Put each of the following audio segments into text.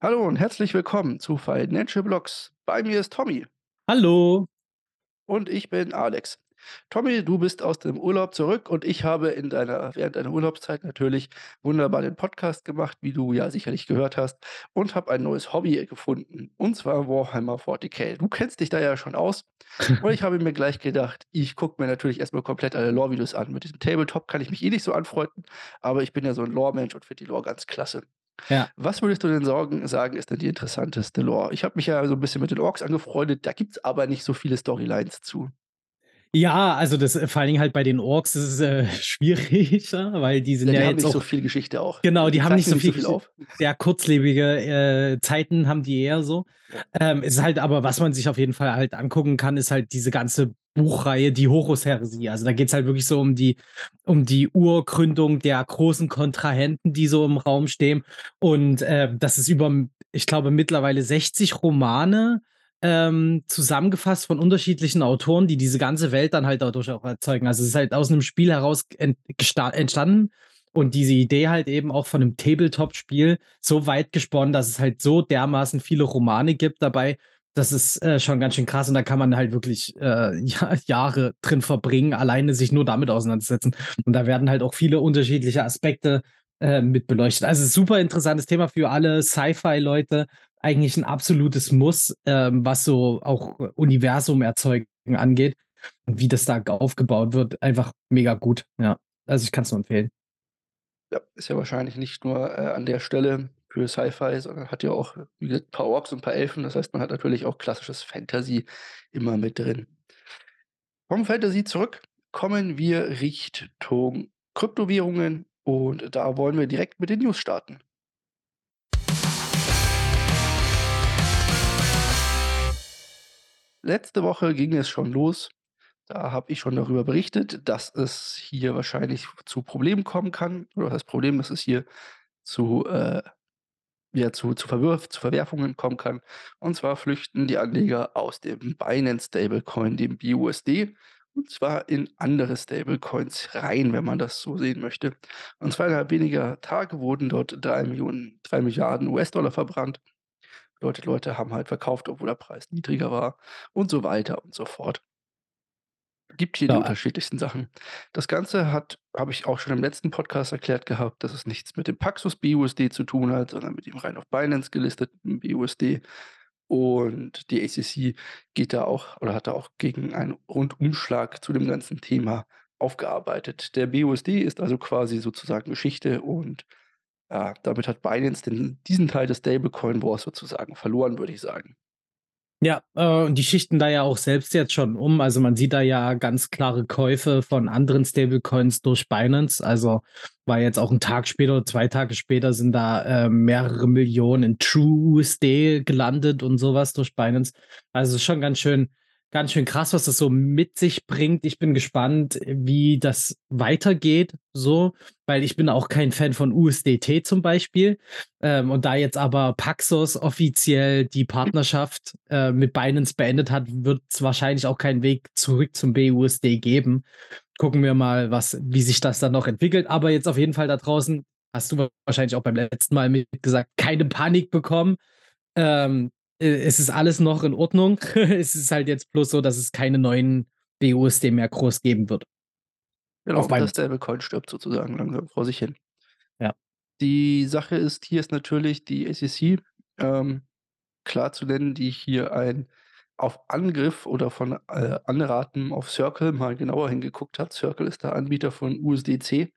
Hallo und herzlich willkommen zu Financial Blocks. Bei mir ist Tommy. Hallo. Und ich bin Alex. Tommy, du bist aus dem Urlaub zurück und ich habe in deiner während deiner Urlaubszeit natürlich wunderbar den Podcast gemacht, wie du ja sicherlich gehört hast, und habe ein neues Hobby gefunden, und zwar Warhammer 40k. Du kennst dich da ja schon aus und ich habe mir gleich gedacht, ich gucke mir natürlich erst mal komplett alle Lore-Videos an. Mit diesem Tabletop kann ich mich eh nicht so anfreunden, aber ich bin ja so 'n Lore-Mensch und finde die Lore ganz klasse. Ja. Was würdest du denn sorgen sagen, ist denn die interessanteste Lore? Ich habe mich ja so 'n bisschen mit den Orks angefreundet, da gibt's aber nicht so viele Storylines zu. Ja, also das vor allen Dingen halt bei den Orks ist es, äh, schwieriger, weil die sind Ja, ja die haben jetzt nicht so auch viel Geschichte auch. genau, die die haben nicht so nicht so viel viel auf. sehr kurzlebige, äh, Zeiten haben die eher so. Ja. Ähm, es ist halt aber was man sich auf jeden Fall halt angucken kann, ist halt diese ganze Buchreihe, die Horus-Heresie. Also, da geht's halt wirklich so um die um die Urgründung der großen Kontrahenten, die so im Raum stehen. Und, äh, das ist über ich glaube, mittlerweile 60 Romane, ähm, zusammengefasst von unterschiedlichen Autoren, die diese ganze Welt dann halt dadurch auch erzeugen. Also, es ist halt aus 'nem Spiel heraus entstanden und diese Idee halt eben auch von 'nem Tabletop-Spiel so weit gesponnen, dass es halt so dermaßen viele Romane gibt dabei. Das ist, äh, schon ganz schön krass und da kann man halt wirklich, äh, Ja Jahre drin verbringen, alleine sich nur damit auseinanderzusetzen. Und da werden halt auch viele unterschiedliche Aspekte, äh, mit beleuchtet. Also, super interessantes Thema für alle Sci-Fi-Leute, eigentlich 'n absolutes Muss, ähm, was so auch Universum erzeugen angeht und wie das da aufgebaut wird, einfach mega gut, ja. Also, ich kann's nur empfehlen. Ja, ist ja wahrscheinlich nicht nur, äh, an der Stelle für Sci-Fi, sondern hat ja auch, wie gesagt, paar Orks und paar Elfen. Das heißt, man hat natürlich auch klassisches Fantasy immer mit drin. Vom Fantasy zurück kommen wir Richtung Kryptowährungen und da wollen wir direkt mit den News starten. Letzte Woche ging es schon los. Da habe ich schon darüber berichtet, dass es hier wahrscheinlich zu Problemen kommen kann. Oder das Problem, dass es hier zu, äh ja, zu zu Verwürf zu Verwerfungen kommen kann. Und zwar flüchten die Anleger aus dem Binance Stablecoin, dem BUSD, und zwar in andere Stablecoins rein, wenn man das so sehen möchte. Und zwar innerhalb weniger Tage wurden dort 3.000.000 3.000.000.000 US-Dollar verbrannt. Bedeutet, Leute haben halt verkauft, obwohl der Preis niedriger war und so weiter und so fort. Gibt hier die Ja, a unterschiedlichsten Sachen. Das Ganze hat habe ich auch schon im letzten Podcast erklärt gehabt, dass es nichts mit dem Paxos BUSD zu tun hat, sondern mit dem rein auf Binance gelisteten BUSD. Und die SEC geht da auch oder hat da auch gegen einen Rundumschlag zu dem ganzen Thema aufgearbeitet. Der BUSD ist also quasi sozusagen Geschichte und, ja, damit hat Binance den diesen Teil des Stablecoin Wars sozusagen verloren, würde ich sagen. Ja, äh, und die schichten da ja auch selbst jetzt schon um. Also, man sieht da ja ganz klare Käufe von anderen Stablecoins durch Binance. Also, war jetzt auch 'n Tag später oder 2 Tage später sind da, äh, mehrere Millionen in TrueUSD gelandet und so was durch Binance. Also, schon ganz schön ganz schön krass, was das so mit sich bringt. Ich bin gespannt, wie das weitergeht so, weil ich bin auch kein Fan von USDT zum Beispiel. Ähm, und da jetzt aber Paxos offiziell die Partnerschaft, äh, mit Binance beendet hat, wird's wahrscheinlich auch keinen Weg zurück zum BUSD geben. Gucken wir mal, was wie sich das dann noch entwickelt. Aber jetzt auf jeden Fall da draußen, hast du wahrscheinlich auch beim letzten Mal gesagt, keine Panik bekommen. Ähm, äh, es ist alles noch in Ordnung. Es ist halt jetzt bloß so, dass es keine neuen BUSD mehr groß geben wird. Genau, Auf und das Binance. Stablecoin stirbt sozusagen langsam vor sich hin. Ja. Die Sache ist hier ist natürlich die SEC, ähm, klar zu nennen, die hier ein auf Angriff oder von, äh, Anraten auf Circle mal genauer hingeguckt hat. Circle ist der Anbieter von USDC.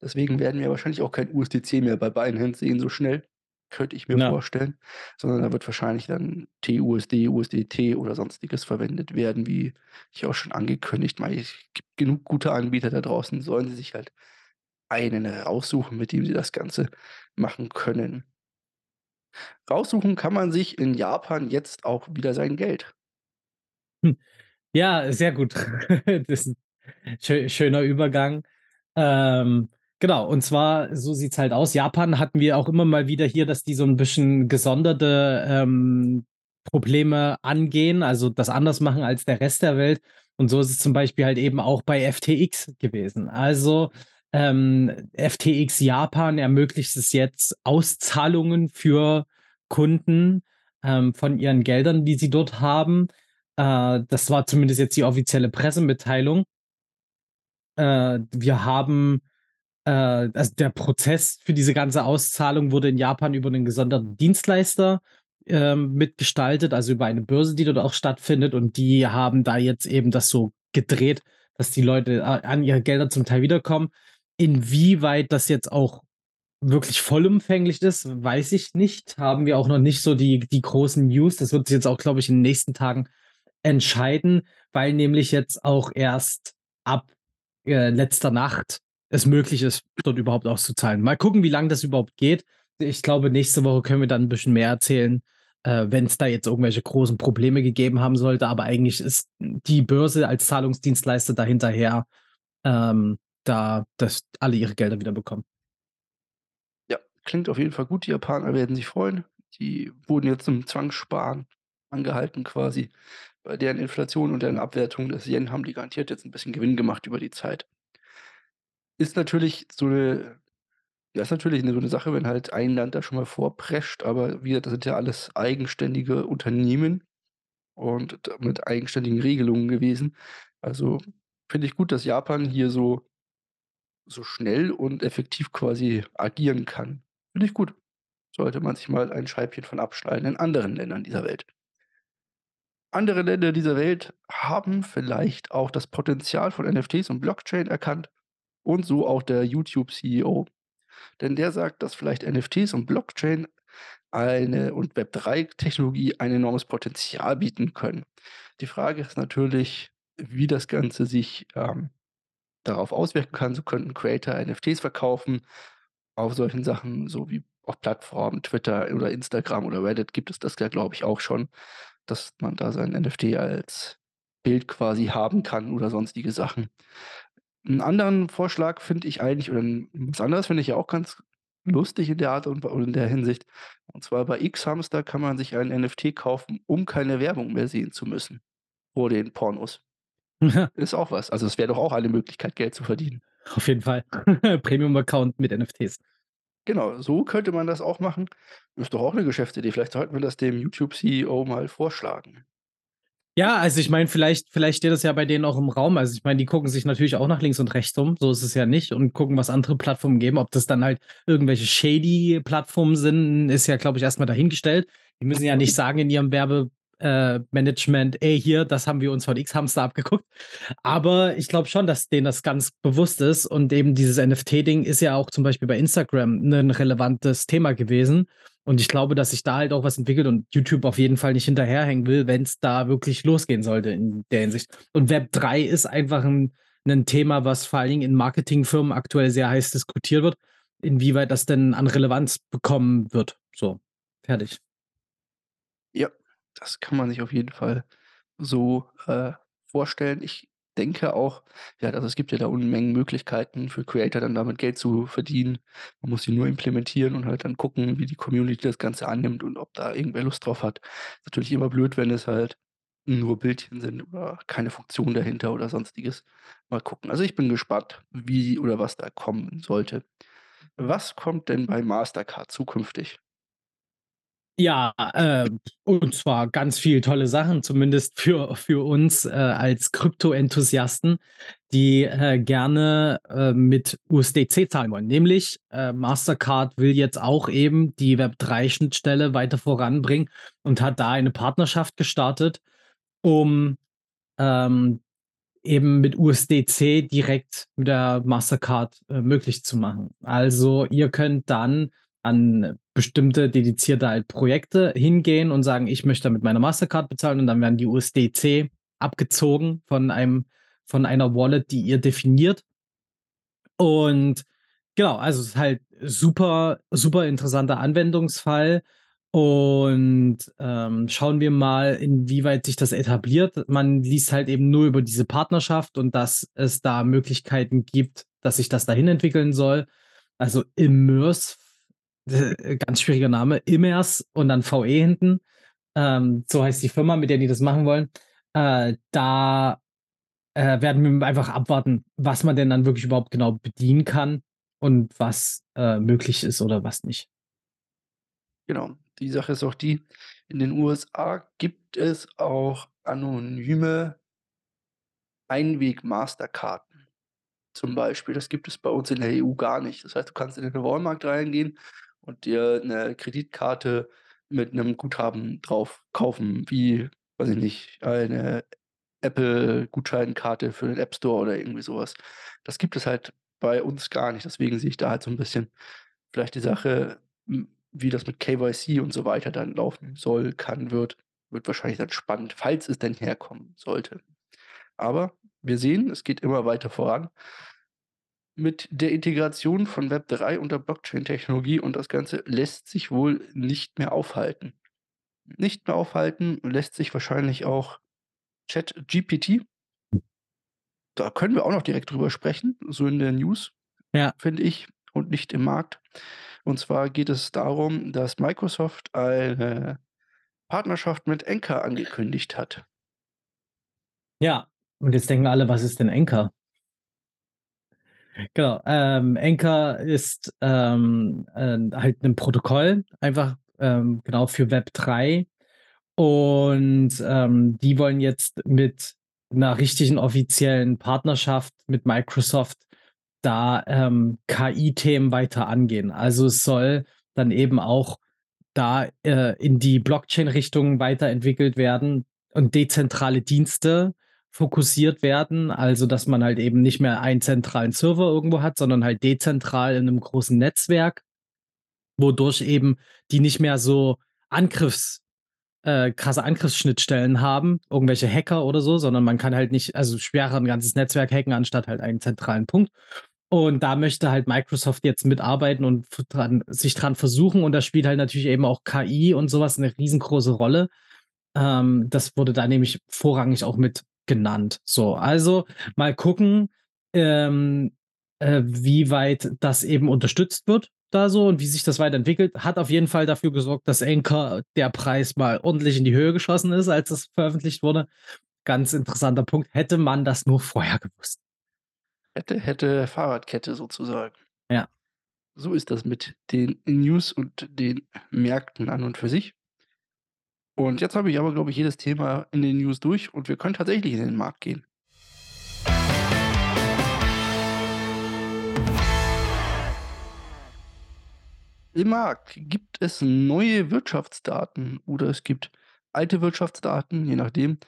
Deswegen werden wir wahrscheinlich auch kein USDC mehr bei Binance sehen so schnell, könnte ich mir Ja. vorstellen, sondern da wird wahrscheinlich dann TUSD, USDT oder Sonstiges verwendet werden, wie ich auch schon angekündigt. Mei es gibt genug gute Anbieter da draußen, sollen sie sich halt einen raussuchen, mit dem sie das Ganze machen können. Raussuchen kann man sich in Japan jetzt auch wieder sein Geld. Hm. Ja, sehr gut. Das 'n schö schöner Übergang. Ähm, genau, und zwar, so sieht's halt aus. Japan hatten wir auch immer mal wieder hier, dass die so 'n bisschen gesonderte, ähm, Probleme angehen, also das anders machen als der Rest der Welt. Und so ist es zum Beispiel halt eben auch bei FTX gewesen. Also, ähm, FTX Japan ermöglicht es jetzt, Auszahlungen für Kunden, ähm, von ihren Geldern, die sie dort haben. Äh, das war zumindest jetzt die offizielle Pressemitteilung. Äh, wir haben also der Prozess für diese ganze Auszahlung wurde in Japan über 'nen gesonderten Dienstleister, ähm, mitgestaltet, also über eine Börse, die dort auch stattfindet und die haben da jetzt eben das so gedreht, dass die Leute a an ihre Gelder zum Teil wiederkommen. Inwieweit das jetzt auch wirklich vollumfänglich ist, weiß ich nicht. Haben wir auch noch nicht so die die großen News. Das wird sich jetzt auch, glaube ich, in den nächsten Tagen entscheiden, weil nämlich jetzt auch erst ab, äh, letzter Nacht es möglich ist, dort überhaupt auszuzahlen. Mal gucken, wie lang das überhaupt geht. Ich glaube, nächste Woche können wir dann 'n bisschen mehr erzählen, äh, wenn's da jetzt irgendwelche großen Probleme gegeben haben sollte, aber eigentlich ist die Börse als Zahlungsdienstleister da hinterher, ähm, da dass alle ihre Gelder wiederbekommen. Ja, klingt auf jeden Fall gut. Die Japaner werden sich freuen. Die wurden jetzt zum Zwangssparen angehalten quasi. Bei deren Inflation und deren Abwertung des Yen haben die garantiert jetzt 'n bisschen Gewinn gemacht über die Zeit. Ist natürlich so 'ne ja, ist natürlich 'ne so 'ne Sache, wenn halt ein Land da schon mal vorprescht, aber wir das sind ja alles eigenständige Unternehmen und mit eigenständigen Regelungen gewesen. Also, finde ich gut, dass Japan hier so so schnell und effektiv quasi agieren kann. Finde ich gut. Sollte man sich mal ein Scheibchen von abschneiden in anderen Ländern dieser Welt. Andere Länder dieser Welt haben vielleicht auch das Potenzial von NFTs und Blockchain erkannt und so auch der YouTube-CEO. Denn der sagt, dass vielleicht NFTs und Blockchain eine und Web3-Technologie ein enormes Potenzial bieten können. Die Frage ist natürlich, wie das Ganze sich, ähm, darauf auswirken kann. So könnten Creator NFTs verkaufen. Auf solchen Sachen, so wie auf Plattformen, Twitter oder Instagram oder Reddit gibt es das ja, glaube ich, auch schon, dass man da sein NFT als Bild quasi haben kann oder sonstige Sachen. 'N anderen Vorschlag finde ich eigentlich oder was anderes finde ich ja auch ganz lustig in der Art und und in der Hinsicht. Und zwar bei X-Hamster kann man sich ein NFT kaufen, um keine Werbung mehr sehen zu müssen vor den Pornos. Ist auch was. Also, es wäre doch auch eine Möglichkeit, Geld zu verdienen. Auf jeden Fall. Premium-Account mit NFTs. Genau, so könnte man das auch machen. Ist doch auch 'ne Geschäftsidee. Vielleicht sollten wir das dem YouTube-CEO mal vorschlagen. Ja, also ich meine, vielleicht vielleicht steht das ja bei denen auch im Raum. Also, ich meine, die gucken sich natürlich auch nach links und rechts um, so ist es ja nicht und gucken, was andere Plattformen geben. Ob das dann halt irgendwelche shady Plattformen sind, ist ja, glaube ich, erst mal dahingestellt. Die müssen ja nicht sagen in ihrem Werbe äh, Management: „Ey, hier, das haben wir uns von X-Hamster abgeguckt.“ Aber ich glaube schon, dass denen das ganz bewusst ist und eben dieses NFT-Ding ist ja auch zum Beispiel bei Instagram 'nen relevantes Thema gewesen. Und ich glaube, dass sich da halt auch was entwickelt und YouTube auf jeden Fall nicht hinterherhängen will, wenn's da wirklich losgehen sollte in der Hinsicht. Und Web3 ist einfach 'n 'nen Thema, was vor allen Dingen in Marketingfirmen aktuell sehr heiß diskutiert wird, inwieweit das denn an Relevanz bekommen wird. So, fertig. Das kann man sich auf jeden Fall so, äh, vorstellen. Ich denke auch ja, also, es gibt ja da Unmengen Möglichkeiten für Creator dann damit Geld zu verdienen. Man muss sie nur implementieren und halt dann gucken, wie die Community das Ganze annimmt und ob da irgendwer Lust drauf hat. Ist natürlich immer blöd, wenn es halt nur Bildchen sind oder keine Funktion dahinter oder Sonstiges. Mal gucken. Also, ich bin gespannt, wie oder was da kommen sollte. Was kommt denn bei Mastercard zukünftig? Ja, äh, und zwar ganz viel tolle Sachen, zumindest für für uns, äh, als Krypto-Enthusiasten, die, äh, gerne, äh, mit USDC zahlen wollen. Nämlich, äh, Mastercard will jetzt auch eben die Web3-Schnittstelle weiter voranbringen und hat da eine Partnerschaft gestartet, um, ähm, eben mit USDC direkt mit der Mastercard, äh, möglich zu machen. Also, ihr könnt dann an bestimmte dedizierte halt Projekte hingehen und sagen: „Ich möchte mit meiner Mastercard bezahlen“, und dann werden die USDC abgezogen von einem von einer Wallet, die ihr definiert. Und genau, also, es ist halt super super interessanter Anwendungsfall. Und, ähm, schauen wir mal, inwieweit sich das etabliert. Man liest halt eben nur über diese Partnerschaft und dass es da Möglichkeiten gibt, dass sich das dahin entwickeln soll. Also, Immerse ganz schwieriger Name, Immers und dann VE hinten. Ähm, so heißt die Firma, mit der die das machen wollen. Äh, da, äh, werden wir einfach abwarten, was man denn dann wirklich überhaupt genau bedienen kann und was, äh, möglich ist oder was nicht. Genau. Die Sache ist auch die, in den USA gibt es auch anonyme Einweg-Masterkarten zum Beispiel. Das gibt es bei uns in der EU gar nicht. Das heißt, du kannst in den Walmart reingehen und dir 'ne Kreditkarte mit 'nem Guthaben drauf kaufen, wie, weiß ich nicht, eine Apple-Gutscheinkarte für den App Store oder irgendwie so was. Das gibt es halt bei uns gar nicht. Deswegen sehe ich da halt so 'n bisschen vielleicht die Sache, wie das mit KYC und so weiter dann laufen soll, kann, wird. Wird wahrscheinlich dann spannend, falls es denn herkommen sollte. Aber wir sehen, es geht immer weiter voran mit der Integration von Web 3 und der Blockchain-Technologie und das Ganze lässt sich wohl nicht mehr aufhalten. Nicht mehr aufhalten lässt sich wahrscheinlich auch ChatGPT. Da können wir auch noch direkt drüber sprechen, so in der News, Ja. finde ich, und nicht im Markt. Und zwar geht es darum, dass Microsoft eine Partnerschaft mit Anchor angekündigt hat. Ja, und jetzt denken alle: „Was ist denn Anchor?“ Genau, ähm, ist, ähm, äh, halt 'nen Protokoll einfach, ähm, genau für Web 3. Und, ähm, die wollen jetzt mit 'ner richtigen offiziellen Partnerschaft mit Microsoft da, ähm, KI-Themen weiter angehen. Also, es soll dann eben auch da, äh, in die Blockchain-Richtung weiterentwickelt werden und dezentrale Dienste fokussiert werden. Also, dass man halt eben nicht mehr einen zentralen Server irgendwo hat, sondern halt dezentral in 'nem großen Netzwerk, wodurch eben die nicht mehr so Angriffs äh, krasse Angriffsschnittstellen haben, irgendwelche Hacker oder so, sondern man kann halt nicht also, schwerer 'n ganzes Netzwerk hacken anstatt halt einen zentralen Punkt. Und da möchte halt Microsoft jetzt mitarbeiten und dran sich dran versuchen und da spielt halt natürlich eben auch KI und so was 'ne riesengroße Rolle. Ähm, das wurde da nämlich vorrangig auch mit genannt. So, also mal gucken, ähm, äh, wie weit das eben unterstützt wird da so und wie sich das weiterentwickelt. Hat auf jeden Fall dafür gesorgt, dass Anchor der Preis mal ordentlich in die Höhe geschossen ist, als das veröffentlicht wurde. Ganz interessanter Punkt. Hätte man das nur vorher gewusst. Hätte, hätte Fahrradkette sozusagen. Ja. So ist das mit den News und den Märkten an und für sich. Und jetzt habe ich aber, glaube ich, jedes Thema in den News durch und wir können tatsächlich in den Markt gehen. Im Markt gibt es neue Wirtschaftsdaten oder es gibt alte Wirtschaftsdaten, je nachdem,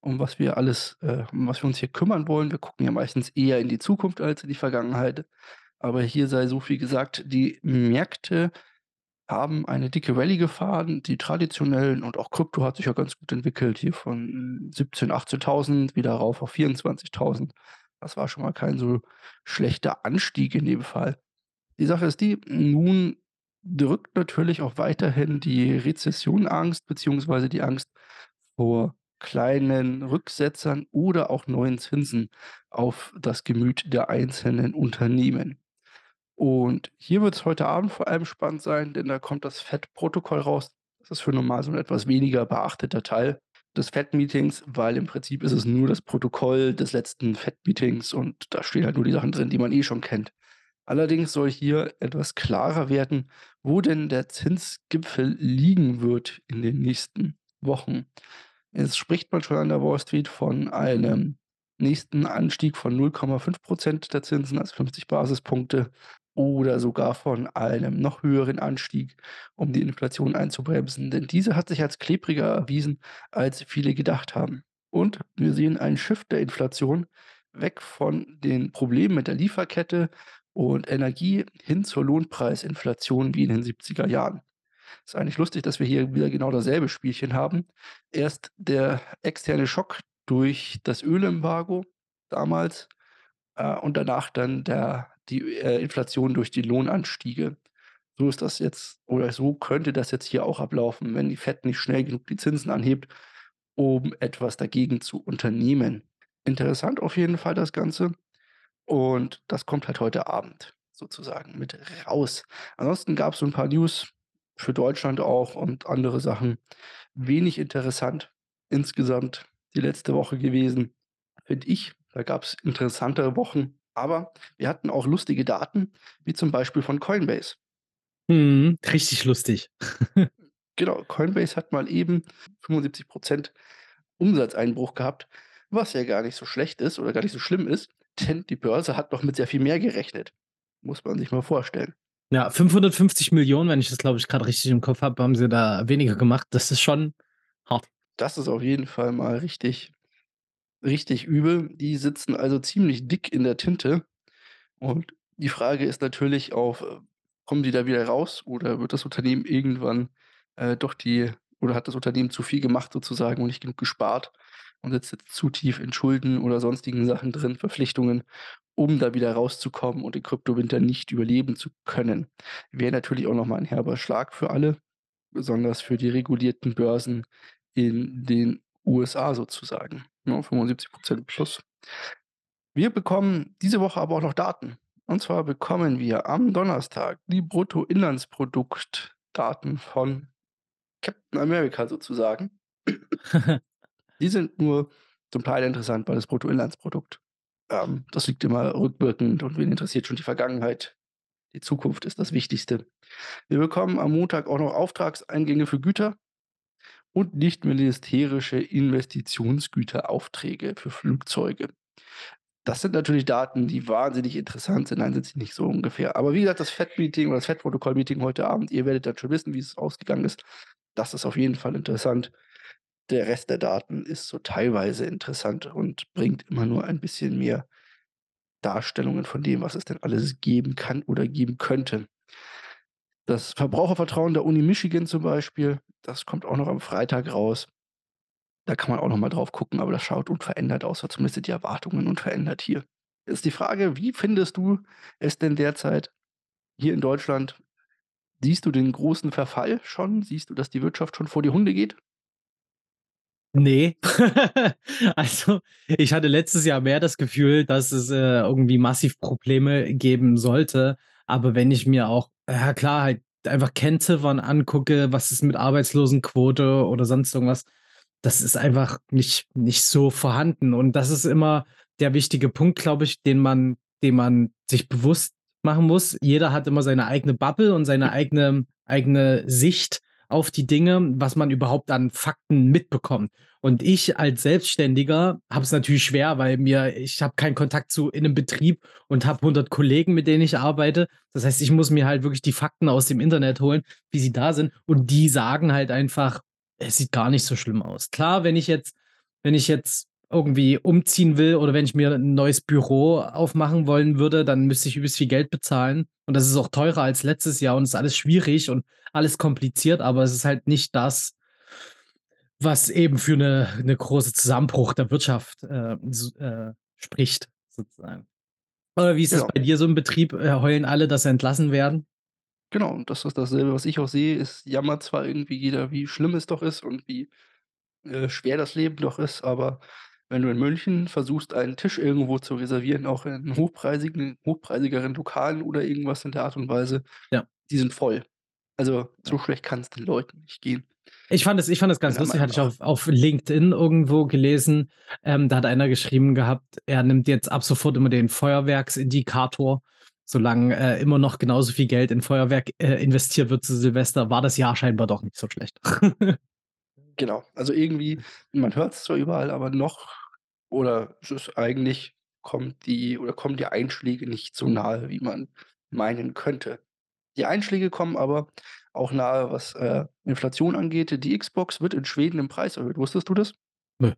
um was wir alles äh, um was wir uns hier kümmern wollen. Wir gucken ja meistens eher in die Zukunft als in die Vergangenheit. Aber hier sei so viel gesagt, die Märkte haben eine dicke Rallye gefahren. Die traditionellen und auch Krypto hat sich ja ganz gut entwickelt, hier von 17.000, 18.000 wieder rauf auf 24.000. Das war schon mal kein so schlechter Anstieg in dem Fall. Die Sache ist die, nun drückt natürlich auch weiterhin die Rezession-Angst beziehungsweise die Angst vor kleinen Rücksetzern oder auch neuen Zinsen auf das Gemüt der einzelnen Unternehmen. Und hier wird's heute Abend vor allem spannend sein, denn da kommt das FED-Protokoll raus. Das ist für normal so 'n etwas weniger beachteter Teil des FED-Meetings, weil im Prinzip ist es nur das Protokoll des letzten FED-Meetings und da stehen halt nur die Sachen drin, die man eh schon kennt. Allerdings soll hier etwas klarer werden, wo denn der Zinsgipfel liegen wird in den nächsten Wochen. Jetzt spricht man schon an der Wall Street von einem nächsten Anstieg von 0,5 % der Zinsen, also 50 Basispunkte oder sogar von einem noch höheren Anstieg, um die Inflation einzubremsen, denn diese hat sich als klebriger erwiesen, als viele gedacht haben. Und wir sehen einen Shift der Inflation weg von den Problemen mit der Lieferkette und Energie hin zur Lohnpreisinflation wie in den 70er Jahren. Ist eigentlich lustig, dass wir hier wieder genau dasselbe Spielchen haben. Erst der externe Schock durch das Ölembargo damals, äh, und danach dann der die, äh, Inflation durch die Lohnanstiege. So ist das jetzt oder so könnte das jetzt hier auch ablaufen, wenn die FED nicht schnell genug die Zinsen anhebt, um etwas dagegen zu unternehmen. Interessant auf jeden Fall das Ganze. Und das kommt halt heute Abend sozusagen mit raus. Ansonsten gab's so 'n paar News für Deutschland auch und andere Sachen. Wenig interessant insgesamt die letzte Woche gewesen, finde ich. Da gab's interessantere Wochen, aber wir hatten auch lustige Daten, wie zum Beispiel von Coinbase. Mhm, richtig lustig. Genau, Coinbase hat mal eben 75 % Umsatzeinbruch gehabt, was ja gar nicht so schlecht ist oder gar nicht so schlimm ist, denn die Börse hat noch mit sehr viel mehr gerechnet. Muss man sich mal vorstellen. Ja, 550.000.000, wenn ich das, glaube ich, grad richtig im Kopf habe, haben sie da weniger gemacht. Das ist schon hart. Das ist auf jeden Fall mal richtig richtig übel. Die sitzen also ziemlich dick in der Tinte. Und die Frage ist natürlich auch, äh, kommen die da wieder raus oder wird das Unternehmen irgendwann, äh, doch die oder hat das Unternehmen zu viel gemacht sozusagen und nicht genug gespart und sitzt jetzt zu tief in Schulden oder sonstigen Sachen drin, Verpflichtungen, um da wieder rauszukommen und den Kryptowinter nicht überleben zu können. Wäre natürlich auch noch mal 'n herber Schlag für alle, besonders für die regulierten Börsen in den USA sozusagen, ne, 75 % plus. Wir bekommen diese Woche aber auch noch Daten. Und zwar bekommen wir am Donnerstag die Bruttoinlandsproduktdaten von Captain America sozusagen. Die sind nur zum Teil interessant, weil das Bruttoinlandsprodukt ähm, das liegt immer rückwirkend und wen interessiert schon die Vergangenheit? Die Zukunft ist das Wichtigste. Wir bekommen am Montag auch noch Auftragseingänge für Güter und nicht militärische Investitionsgüteraufträge für Flugzeuge. Das sind natürlich Daten, die wahnsinnig interessant sind. Nein, sind sie nicht so ungefähr. Aber wie gesagt, das FED-Meeting oder das FED-Protokoll-Meeting heute Abend, ihr werdet dann schon wissen, wie es ausgegangen ist. Das ist auf jeden Fall interessant. Der Rest der Daten ist so teilweise interessant und bringt immer nur ein bisschen mehr Darstellungen von dem, was es denn alles geben kann oder geben könnte. Das Verbrauchervertrauen der Uni Michigan zum Beispiel, das kommt auch noch am Freitag raus. Da kann man auch noch mal drauf gucken, aber das schaut unverändert aus, oder zumindest sind die Erwartungen unverändert hier. Ist die Frage, wie findest du es denn derzeit hier in Deutschland? Siehst du den großen Verfall schon? Siehst du, dass die Wirtschaft schon vor die Hunde geht? Ne. Also, ich hatte letztes Jahr mehr das Gefühl, dass es, äh, irgendwie massiv Probleme geben sollte. Aber wenn ich mir auch ja klar, halt einfach Kennziffern angucke, was ist mit Arbeitslosenquote oder sonst irgendwas, das ist einfach nicht nicht so vorhanden. Und das ist immer der wichtige Punkt, glaube ich, den man den man sich bewusst machen muss. Jeder hat immer seine eigene Bubble und seine eigene eigene Sicht auf die Dinge, was man überhaupt an Fakten mitbekommt. Und ich als Selbstständiger habe es natürlich schwer, weil mir ich habe keinen Kontakt zu in 'nem Betrieb und habe 100 Kollegen, mit denen ich arbeite. Das heißt, ich muss mir halt wirklich die Fakten aus dem Internet holen, wie sie da sind. Und die sagen halt einfach: „Es sieht gar nicht so schlimm aus.“ Klar, wenn ich jetzt wenn ich jetzt irgendwie umziehen will oder wenn ich mir 'n neues Büro aufmachen wollen würde, dann müsste ich übelst viel Geld bezahlen. Und das ist auch teurer als letztes Jahr und ist alles schwierig und alles kompliziert, aber es ist halt nicht das was eben für 'ne 'ne große Zusammenbruch der Wirtschaft, äh, äh, spricht sozusagen. Oder wie ist das Genau. bei dir so im Betrieb? Äh, heulen alle, dass sie entlassen werden? Genau, und das ist dasselbe, was ich auch sehe. Es jammert zwar irgendwie jeder, wie schlimm es doch ist und wie, äh, schwer das Leben doch ist, aber wenn du in München versuchst, einen Tisch irgendwo zu reservieren, auch in hochpreisigen hochpreisigeren Lokalen oder irgendwas in der Art und Weise, Ja. die sind voll. Also, Ja. so schlecht kann's den Leuten nicht gehen. Ich fand es ich fand das ganz Meiner lustig, hatte ich auf auf LinkedIn irgendwo gelesen. Ähm, da hat einer geschrieben gehabt, er nimmt jetzt ab sofort immer den Feuerwerksindikator. Solange, äh, immer noch genauso viel Geld in Feuerwerk, äh, investiert wird zu Silvester, war das Jahr scheinbar doch nicht so schlecht. Genau. Also, irgendwie man hört's zwar überall, aber noch oder es ist eigentlich kommt die oder kommen die Einschläge nicht so nahe, wie man meinen könnte. Die Einschläge kommen aber auch nahe, was, äh, Inflation angeht. Die Xbox wird in Schweden im Preis erhöht. Wusstest du das? Nö.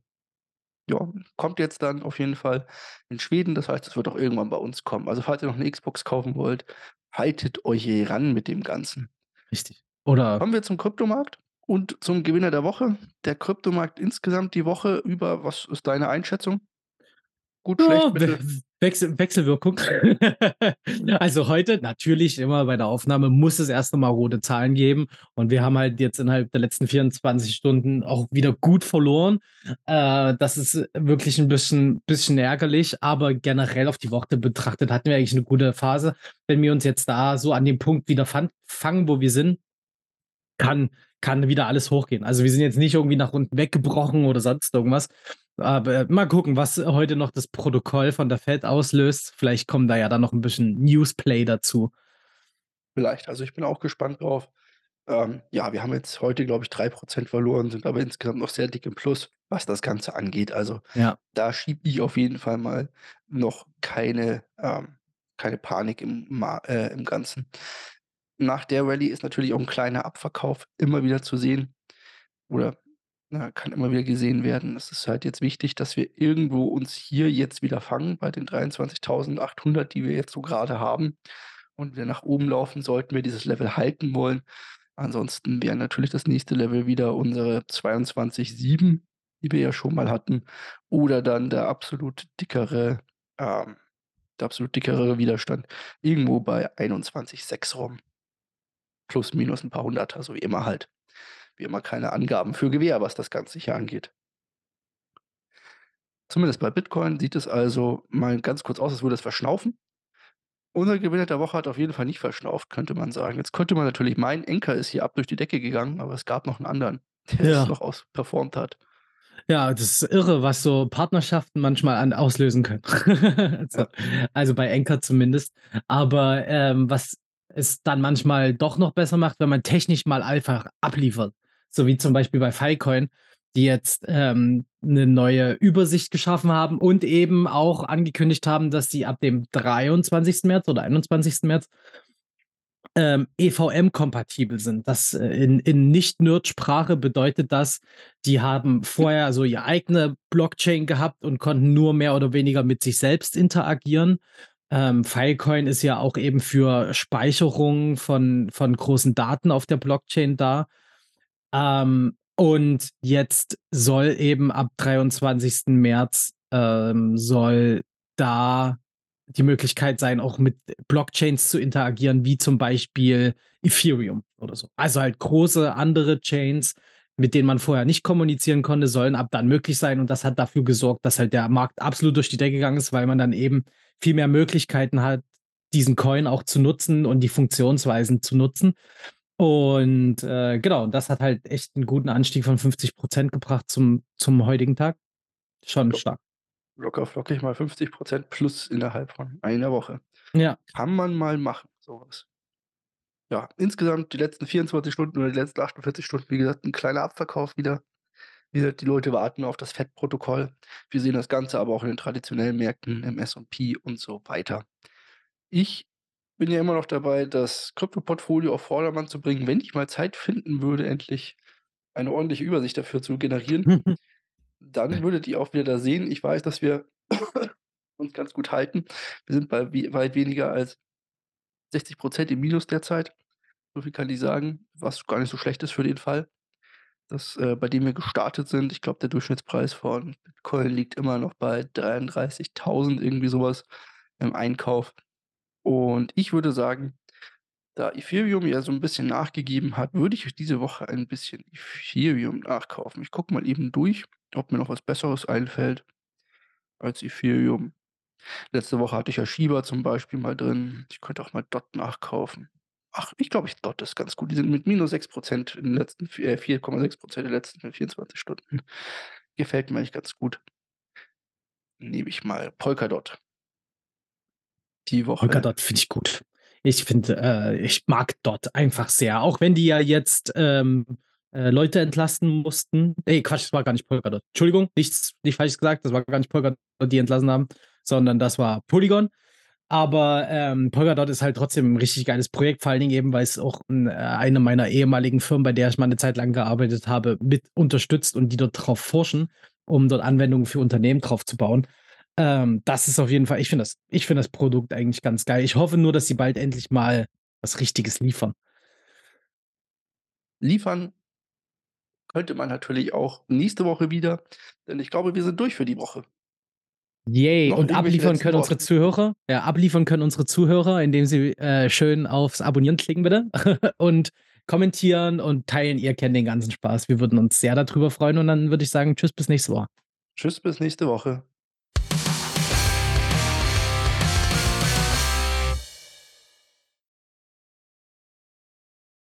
Ja, kommt jetzt dann auf jeden Fall in Schweden. Das heißt, es wird auch irgendwann bei uns kommen. Also, falls ihr noch 'ne Xbox kaufen wollt, haltet euch ran mit dem Ganzen. Richtig. Oder Kommen wir zum Kryptomarkt und zum Gewinner der Woche. Der Kryptomarkt insgesamt die Woche über, was ist deine Einschätzung? Gut, Ja, schlecht, mittel? Wechsel Wechselwirkung. Also, heute natürlich immer bei der Aufnahme muss es erst noch mal rote Zahlen geben. Und wir haben halt jetzt innerhalb der letzten 24 Stunden auch wieder gut verloren. Äh, das ist wirklich 'n bisschen bisschen ärgerlich, aber generell auf die Woche betrachtet hatten wir eigentlich 'ne gute Phase. Wenn wir uns jetzt da so an dem Punkt wieder fan fangen, wo wir sind kann kann wieder alles hochgehen. Also, wir sind jetzt nicht irgendwie nach unten weggebrochen oder sonst irgendwas. Aber mal gucken, was heute noch das Protokoll von der FED auslöst. Vielleicht kommen da ja dann noch 'n bisschen Newsplay dazu. Vielleicht. Also, ich bin auch gespannt drauf. Ähm, ja, wir haben jetzt heute, glaube ich, 3 % verloren, sind aber insgesamt noch sehr dick im Plus, was das Ganze angeht. Also, Ja. da schiebe ich auf jeden Fall mal noch keine ähm, keine Panik im Ma äh, im Ganzen. Nach der Rallye ist natürlich auch 'n kleiner Abverkauf immer wieder zu sehen oder, ne, kann immer wieder gesehen werden. Es ist halt jetzt wichtig, dass wir irgendwo uns hier jetzt wieder fangen bei den 23.800, die wir jetzt so grade haben und wir nach oben laufen, sollten wir dieses Level halten wollen. Ansonsten wäre natürlich das nächste Level wieder unsere 22.7, die wir ja schon mal hatten oder dann der absolut dickere ähm, der absolut dickere Widerstand irgendwo bei 21.6 rum. Plus minus 'n paar Hunderter, so wie immer halt. Wie immer keine Angaben für Gewehr, was das Ganze hier angeht. Zumindest bei Bitcoin sieht es also mal ganz kurz aus, als würde es verschnaufen. Unser Gewinner der Woche hat auf jeden Fall nicht verschnauft, könnte man sagen. Jetzt könnte man natürlich meinen, Enker ist hier ab durch die Decke gegangen, aber es gab noch 'n anderen, der es Ja. noch aus performt hat. Ja, das ist irre, was so Partnerschaften manchmal an auslösen können. Also Ja. also bei Enker zumindest. Aber, ähm, was es dann manchmal doch noch besser macht, wenn man technisch mal einfach abliefert. So wie zum Beispiel bei Filecoin, die jetzt, ähm, 'ne neue Übersicht geschaffen haben und eben auch angekündigt haben, dass sie ab dem 23. März oder 21. März ähm, EVM-kompatibel sind. Das, äh, in in Nicht-Nerd-Sprache bedeutet das, die haben vorher so ihre eigene Blockchain gehabt und konnten nur mehr oder weniger mit sich selbst interagieren. Ähm, Filecoin ist ja auch eben für Speicherung von von großen Daten auf der Blockchain da. Ähm, und jetzt soll eben ab 23. März, ähm, soll da die Möglichkeit sein, auch mit Blockchains zu interagieren, wie zum Beispiel Ethereum oder so. Also halt große andere Chains, mit denen man vorher nicht kommunizieren konnte, sollen ab dann möglich sein und das hat dafür gesorgt, dass halt der Markt absolut durch die Decke gegangen ist, weil man dann eben viel mehr Möglichkeiten hat, diesen Coin auch zu nutzen und die Funktionsweisen zu nutzen. Und, äh, genau, das hat halt echt 'n guten Anstieg von 50 % gebracht zum zum heutigen Tag. Schon Jo. stark. Locker flockig mal 50 % plus innerhalb von einer Woche. Ja. Kann man mal machen, so was. Ja, insgesamt die letzten 24 Stunden oder die letzten 48 Stunden, wie gesagt, 'n kleiner Abverkauf wieder. Die Leute warten auf das FED-Protokoll. Wir sehen das Ganze aber auch in den traditionellen Märkten, im S&P und so weiter. Ich bin ja immer noch dabei, das Kryptoportfolio auf Vordermann zu bringen, wenn ich mal Zeit finden würde, endlich eine ordentliche Übersicht dafür zu generieren. Dann würdet ihr auch wieder da sehen ich weiß, dass wir uns ganz gut halten. Wir sind bei we weit weniger als 60 % im Minus derzeit. So viel kann ich sagen, was gar nicht so schlecht ist für den Fall, dass äh, bei dem wir gestartet sind. Ich glaube, der Durchschnittspreis von Bitcoin liegt immer noch bei 33.000, irgendwie so was im Einkauf. Und ich würde sagen, da Ethereum ja so 'n bisschen nachgegeben hat, würde ich diese Woche ein bisschen Ethereum nachkaufen. Ich gucke mal eben durch, ob mir noch was Besseres einfällt als Ethereum. Letzte Woche hatte ich ja Shiba zum Beispiel mal drin. Ich könnte auch mal DOT nachkaufen. Ach, ich glaube, ich DOT ist ganz gut. Die sind mit minus 6 % in den letzten äh, 4,6 % in den letzten 24 Stunden. Gefällt mir eigentlich ganz gut. Nehme ich mal Polkadot. Die Woche Polkadot finde ich gut. Ich finde, äh ich mag DOT einfach sehr, auch wenn die ja jetzt, ähm, äh, Leute entlassen mussten. Ne, Quatsch, das war gar nicht Polkadot. Entschuldigung, nichts nicht falsch gesagt, das war gar nicht Polkadot, die entlassen haben, sondern das war Polygon. Aber, ähm, Polkadot ist halt trotzdem 'n richtig geiles Projekt, vor allen Dingen eben, weil's auch 'n äh, eine meiner ehemaligen Firmen, bei der ich mal 'ne Zeit lang gearbeitet habe, mit unterstützt und die dort drauf forschen, um dort Anwendungen für Unternehmen drauf zu bauen. Ähm, das ist auf jeden Fall ich finde das ich finde das Produkt eigentlich ganz geil. Ich hoffe nur, dass sie bald endlich mal was Richtiges liefern. Liefern könnte man natürlich auch nächste Woche wieder, denn ich glaube, wir sind durch für die Woche. Yay, Noch und abliefern können unsere? Zuhörer ja, abliefern können unsere Zuhörer, indem sie, äh, schön aufs Abonnieren klicken bitte und kommentieren und teilen. Ihr kennt den ganzen Spaß. Wir würden uns sehr da drüber freuen und dann würde ich sagen, tschüss, bis nächste Woche. Tschüss, bis nächste Woche.